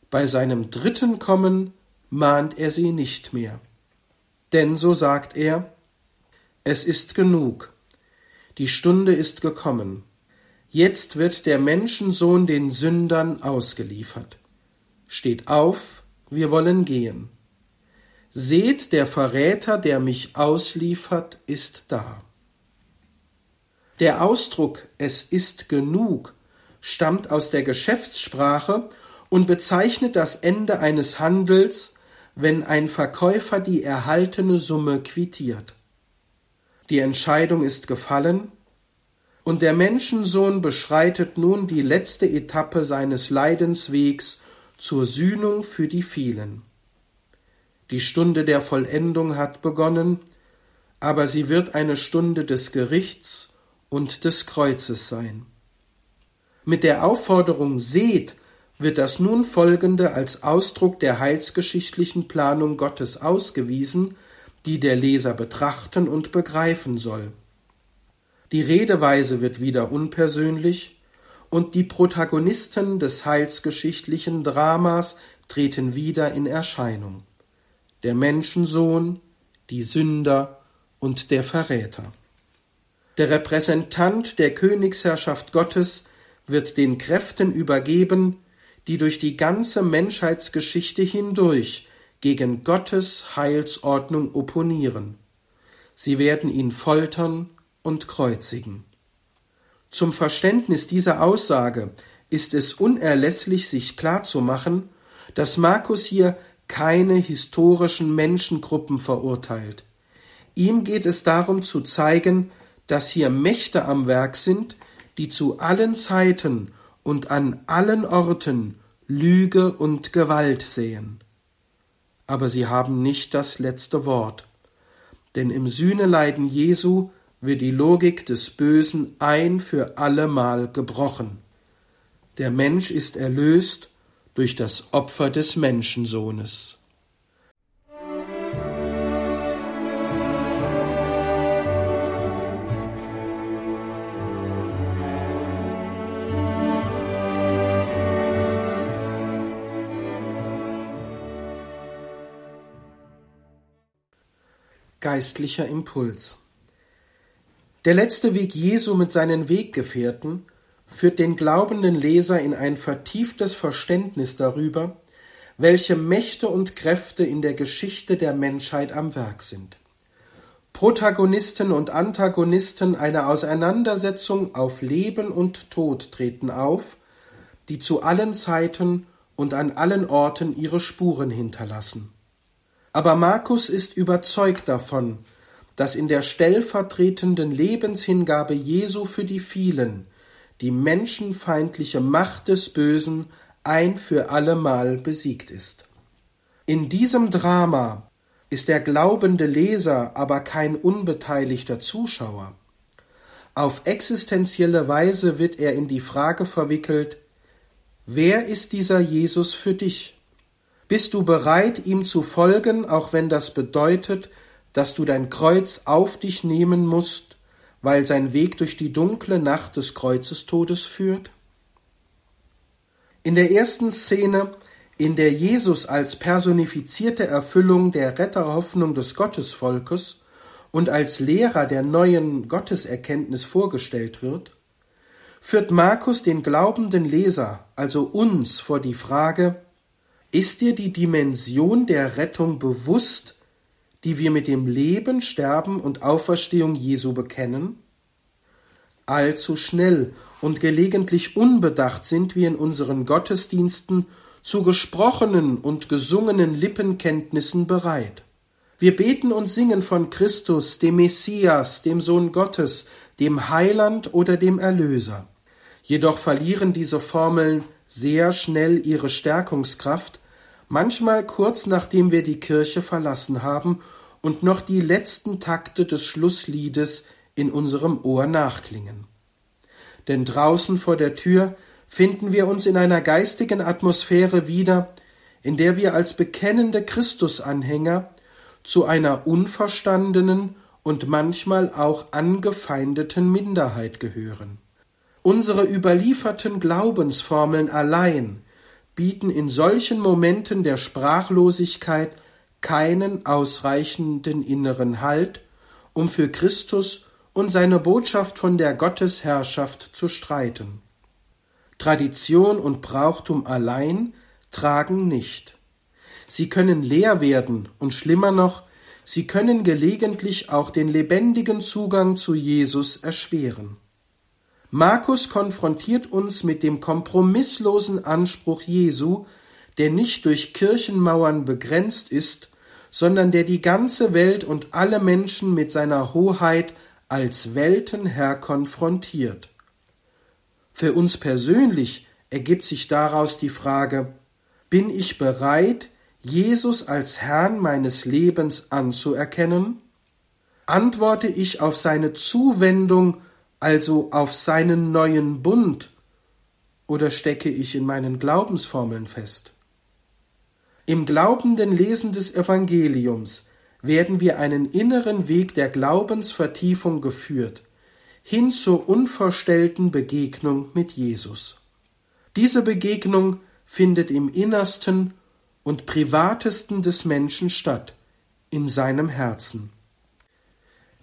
Bei seinem dritten Kommen mahnt er sie nicht mehr. Denn so sagt er, es ist genug, die Stunde ist gekommen, jetzt wird der Menschensohn den Sündern ausgeliefert. Steht auf, wir wollen gehen. Seht, der Verräter, der mich ausliefert, ist da. Der Ausdruck es ist genug stammt aus der Geschäftssprache und bezeichnet das Ende eines Handels, wenn ein Verkäufer die erhaltene Summe quittiert. Die Entscheidung ist gefallen, und der Menschensohn beschreitet nun die letzte Etappe seines Leidenswegs zur Sühnung für die vielen. Die Stunde der Vollendung hat begonnen, aber sie wird eine Stunde des Gerichts und des Kreuzes sein. Mit der Aufforderung Seht wird das nun folgende als Ausdruck der heilsgeschichtlichen Planung Gottes ausgewiesen, die der Leser betrachten und begreifen soll. Die Redeweise wird wieder unpersönlich, und die Protagonisten des heilsgeschichtlichen Dramas treten wieder in Erscheinung. Der Menschensohn, die Sünder und der Verräter. Der Repräsentant der Königsherrschaft Gottes wird den Kräften übergeben, die durch die ganze Menschheitsgeschichte hindurch gegen Gottes Heilsordnung opponieren. Sie werden ihn foltern und kreuzigen. Zum Verständnis dieser Aussage ist es unerlässlich, sich klarzumachen, dass Markus hier keine historischen Menschengruppen verurteilt. Ihm geht es darum zu zeigen, dass hier Mächte am Werk sind, die zu allen Zeiten und an allen Orten Lüge und Gewalt sehen. Aber sie haben nicht das letzte Wort, denn im Sühneleiden Jesu wird die Logik des Bösen ein für allemal gebrochen. Der Mensch ist erlöst durch das Opfer des Menschensohnes. Geistlicher Impuls der letzte Weg Jesu mit seinen Weggefährten führt den glaubenden Leser in ein vertieftes Verständnis darüber, welche Mächte und Kräfte in der Geschichte der Menschheit am Werk sind. Protagonisten und Antagonisten einer Auseinandersetzung auf Leben und Tod treten auf, die zu allen Zeiten und an allen Orten ihre Spuren hinterlassen. Aber Markus ist überzeugt davon, dass in der stellvertretenden Lebenshingabe Jesu für die vielen die menschenfeindliche Macht des Bösen ein für allemal besiegt ist. In diesem Drama ist der glaubende Leser aber kein unbeteiligter Zuschauer. Auf existenzielle Weise wird er in die Frage verwickelt Wer ist dieser Jesus für dich? Bist du bereit, ihm zu folgen, auch wenn das bedeutet, dass du dein Kreuz auf dich nehmen musst, weil sein Weg durch die dunkle Nacht des Kreuzestodes führt? In der ersten Szene, in der Jesus als personifizierte Erfüllung der Retterhoffnung des Gottesvolkes und als Lehrer der neuen Gotteserkenntnis vorgestellt wird, führt Markus den glaubenden Leser, also uns, vor die Frage, ist dir die Dimension der Rettung bewusst, die wir mit dem Leben, Sterben und Auferstehung Jesu bekennen? Allzu schnell und gelegentlich unbedacht sind wir in unseren Gottesdiensten zu gesprochenen und gesungenen Lippenkenntnissen bereit. Wir beten und singen von Christus, dem Messias, dem Sohn Gottes, dem Heiland oder dem Erlöser. Jedoch verlieren diese Formeln sehr schnell ihre Stärkungskraft, manchmal kurz nachdem wir die Kirche verlassen haben und noch die letzten Takte des Schlussliedes in unserem Ohr nachklingen. Denn draußen vor der Tür finden wir uns in einer geistigen Atmosphäre wieder, in der wir als bekennende Christusanhänger zu einer unverstandenen und manchmal auch angefeindeten Minderheit gehören. Unsere überlieferten Glaubensformeln allein bieten in solchen Momenten der Sprachlosigkeit keinen ausreichenden inneren Halt, um für Christus und seine Botschaft von der Gottesherrschaft zu streiten. Tradition und Brauchtum allein tragen nicht. Sie können leer werden und schlimmer noch, sie können gelegentlich auch den lebendigen Zugang zu Jesus erschweren. Markus konfrontiert uns mit dem kompromisslosen Anspruch Jesu, der nicht durch Kirchenmauern begrenzt ist, sondern der die ganze Welt und alle Menschen mit seiner Hoheit als Weltenherr konfrontiert. Für uns persönlich ergibt sich daraus die Frage, bin ich bereit, Jesus als Herrn meines Lebens anzuerkennen? Antworte ich auf seine Zuwendung, also auf seinen neuen Bund, oder stecke ich in meinen Glaubensformeln fest? Im glaubenden Lesen des Evangeliums werden wir einen inneren Weg der Glaubensvertiefung geführt, hin zur unverstellten Begegnung mit Jesus. Diese Begegnung findet im Innersten und Privatesten des Menschen statt, in seinem Herzen.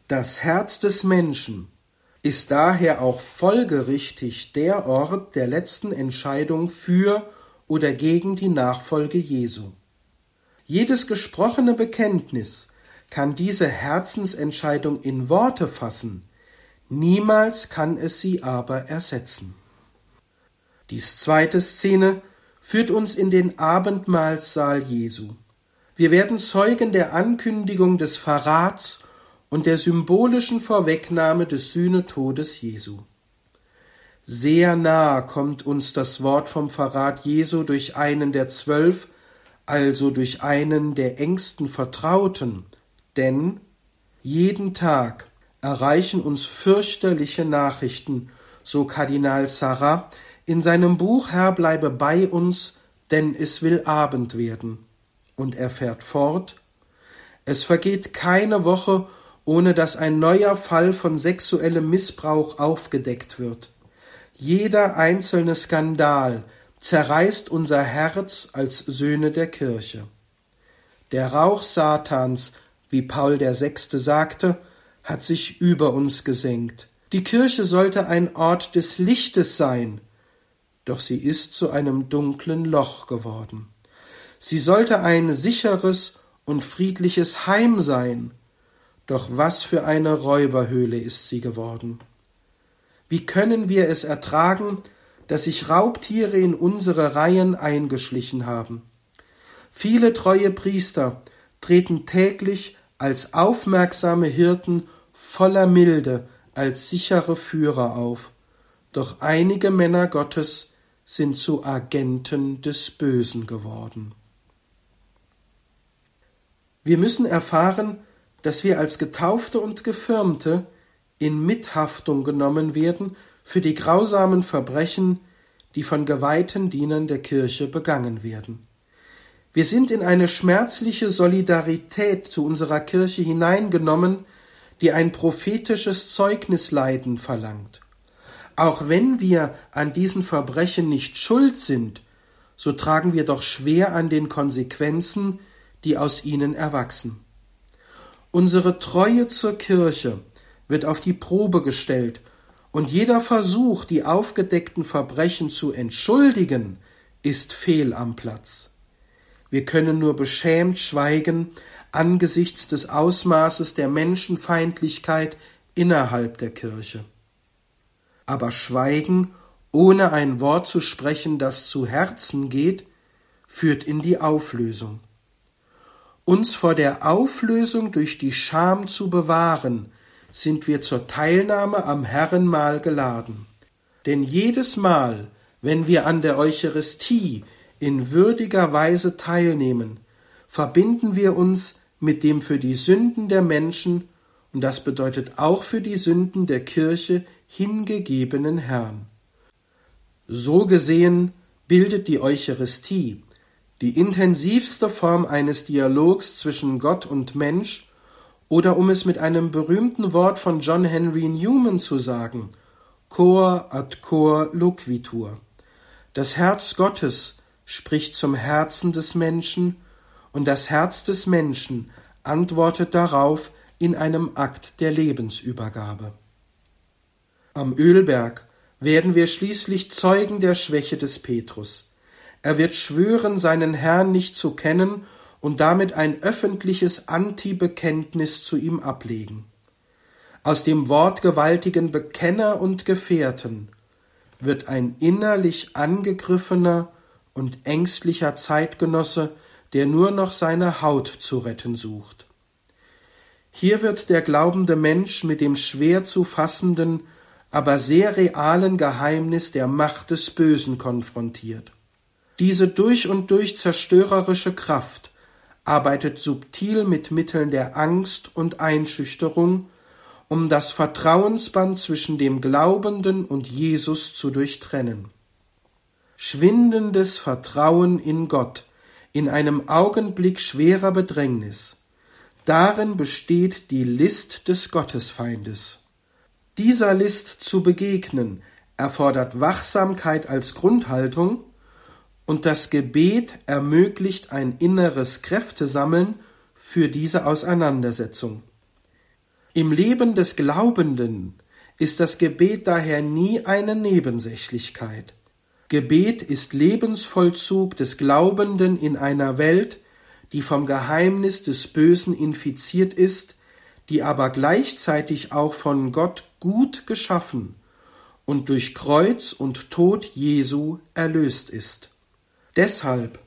Das Herz des Menschen ist daher auch folgerichtig der Ort der letzten Entscheidung für oder gegen die Nachfolge Jesu. Jedes gesprochene Bekenntnis kann diese Herzensentscheidung in Worte fassen, niemals kann es sie aber ersetzen. Dies zweite Szene führt uns in den Abendmahlsaal Jesu. Wir werden Zeugen der Ankündigung des Verrats und der symbolischen Vorwegnahme des Sühnetodes Jesu. Sehr nahe kommt uns das Wort vom Verrat Jesu durch einen der zwölf, also durch einen der engsten Vertrauten, denn jeden Tag erreichen uns fürchterliche Nachrichten, so Kardinal Sarah in seinem Buch Herr bleibe bei uns, denn es will Abend werden. Und er fährt fort Es vergeht keine Woche, ohne dass ein neuer Fall von sexuellem Missbrauch aufgedeckt wird. Jeder einzelne Skandal zerreißt unser Herz als Söhne der Kirche. Der Rauch Satans, wie Paul der Sechste sagte, hat sich über uns gesenkt. Die Kirche sollte ein Ort des Lichtes sein, doch sie ist zu einem dunklen Loch geworden. Sie sollte ein sicheres und friedliches Heim sein, doch was für eine Räuberhöhle ist sie geworden. Wie können wir es ertragen, dass sich Raubtiere in unsere Reihen eingeschlichen haben? Viele treue Priester treten täglich als aufmerksame Hirten voller Milde als sichere Führer auf, doch einige Männer Gottes sind zu Agenten des Bösen geworden. Wir müssen erfahren, dass wir als Getaufte und Gefirmte in Mithaftung genommen werden für die grausamen Verbrechen, die von geweihten Dienern der Kirche begangen werden. Wir sind in eine schmerzliche Solidarität zu unserer Kirche hineingenommen, die ein prophetisches Zeugnisleiden verlangt. Auch wenn wir an diesen Verbrechen nicht schuld sind, so tragen wir doch schwer an den Konsequenzen, die aus ihnen erwachsen. Unsere Treue zur Kirche wird auf die Probe gestellt, und jeder Versuch, die aufgedeckten Verbrechen zu entschuldigen, ist fehl am Platz. Wir können nur beschämt schweigen angesichts des Ausmaßes der Menschenfeindlichkeit innerhalb der Kirche. Aber Schweigen, ohne ein Wort zu sprechen, das zu Herzen geht, führt in die Auflösung. Uns vor der Auflösung durch die Scham zu bewahren, sind wir zur Teilnahme am Herrenmahl geladen. Denn jedes Mal, wenn wir an der Eucharistie in würdiger Weise teilnehmen, verbinden wir uns mit dem für die Sünden der Menschen und das bedeutet auch für die Sünden der Kirche hingegebenen Herrn. So gesehen bildet die Eucharistie die intensivste Form eines Dialogs zwischen Gott und Mensch, oder um es mit einem berühmten Wort von John Henry Newman zu sagen, cor ad cor loquitur. Das Herz Gottes spricht zum Herzen des Menschen, und das Herz des Menschen antwortet darauf in einem Akt der Lebensübergabe. Am Ölberg werden wir schließlich Zeugen der Schwäche des Petrus. Er wird schwören, seinen Herrn nicht zu kennen und damit ein öffentliches Antibekenntnis zu ihm ablegen. Aus dem wortgewaltigen Bekenner und Gefährten wird ein innerlich angegriffener und ängstlicher Zeitgenosse, der nur noch seine Haut zu retten sucht. Hier wird der glaubende Mensch mit dem schwer zu fassenden, aber sehr realen Geheimnis der Macht des Bösen konfrontiert. Diese durch und durch zerstörerische Kraft arbeitet subtil mit Mitteln der Angst und Einschüchterung, um das Vertrauensband zwischen dem Glaubenden und Jesus zu durchtrennen. Schwindendes Vertrauen in Gott in einem Augenblick schwerer Bedrängnis, darin besteht die List des Gottesfeindes. Dieser List zu begegnen erfordert Wachsamkeit als Grundhaltung, und das Gebet ermöglicht ein inneres Kräftesammeln für diese Auseinandersetzung. Im Leben des Glaubenden ist das Gebet daher nie eine Nebensächlichkeit. Gebet ist Lebensvollzug des Glaubenden in einer Welt, die vom Geheimnis des Bösen infiziert ist, die aber gleichzeitig auch von Gott gut geschaffen und durch Kreuz und Tod Jesu erlöst ist. Deshalb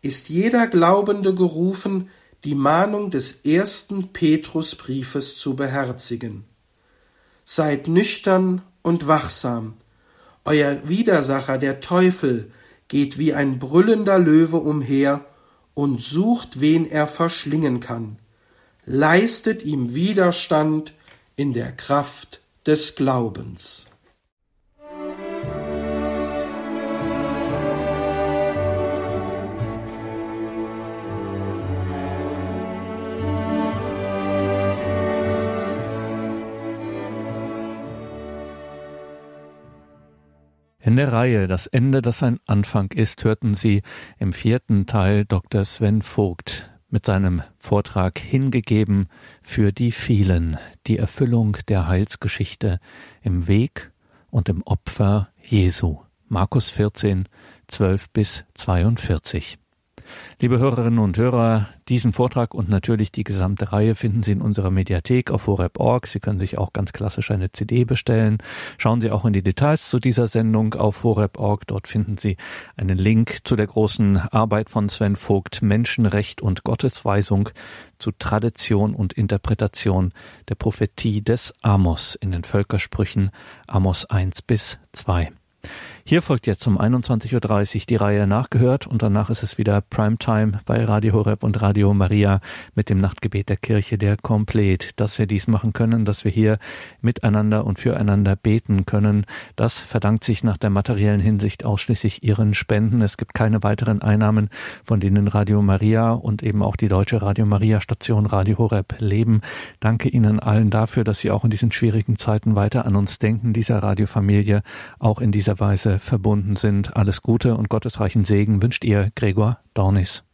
ist jeder Glaubende gerufen, die Mahnung des ersten Petrusbriefes zu beherzigen. Seid nüchtern und wachsam. Euer Widersacher, der Teufel, geht wie ein brüllender Löwe umher und sucht, wen er verschlingen kann. Leistet ihm Widerstand in der Kraft des Glaubens. In der Reihe Das Ende, das ein Anfang ist, hörten Sie im vierten Teil Dr. Sven Vogt mit seinem Vortrag Hingegeben für die vielen, die Erfüllung der Heilsgeschichte im Weg und im Opfer Jesu. Markus 14, 12 bis 42. Liebe Hörerinnen und Hörer, diesen Vortrag und natürlich die gesamte Reihe finden Sie in unserer Mediathek auf horeb.org. Sie können sich auch ganz klassisch eine CD bestellen. Schauen Sie auch in die Details zu dieser Sendung auf horeb.org. Dort finden Sie einen Link zu der großen Arbeit von Sven Vogt Menschenrecht und Gottesweisung zu Tradition und Interpretation der Prophetie des Amos in den Völkersprüchen Amos 1 bis 2. Hier folgt jetzt um 21.30 Uhr die Reihe nachgehört und danach ist es wieder Primetime bei Radio Horeb und Radio Maria mit dem Nachtgebet der Kirche der Komplet. Dass wir dies machen können, dass wir hier miteinander und füreinander beten können, das verdankt sich nach der materiellen Hinsicht ausschließlich Ihren Spenden. Es gibt keine weiteren Einnahmen, von denen Radio Maria und eben auch die deutsche Radio Maria Station Radio Horeb leben. Danke Ihnen allen dafür, dass Sie auch in diesen schwierigen Zeiten weiter an uns denken, dieser Radiofamilie, auch in dieser Weise verbunden sind. Alles Gute und gottesreichen Segen wünscht ihr Gregor Dornis.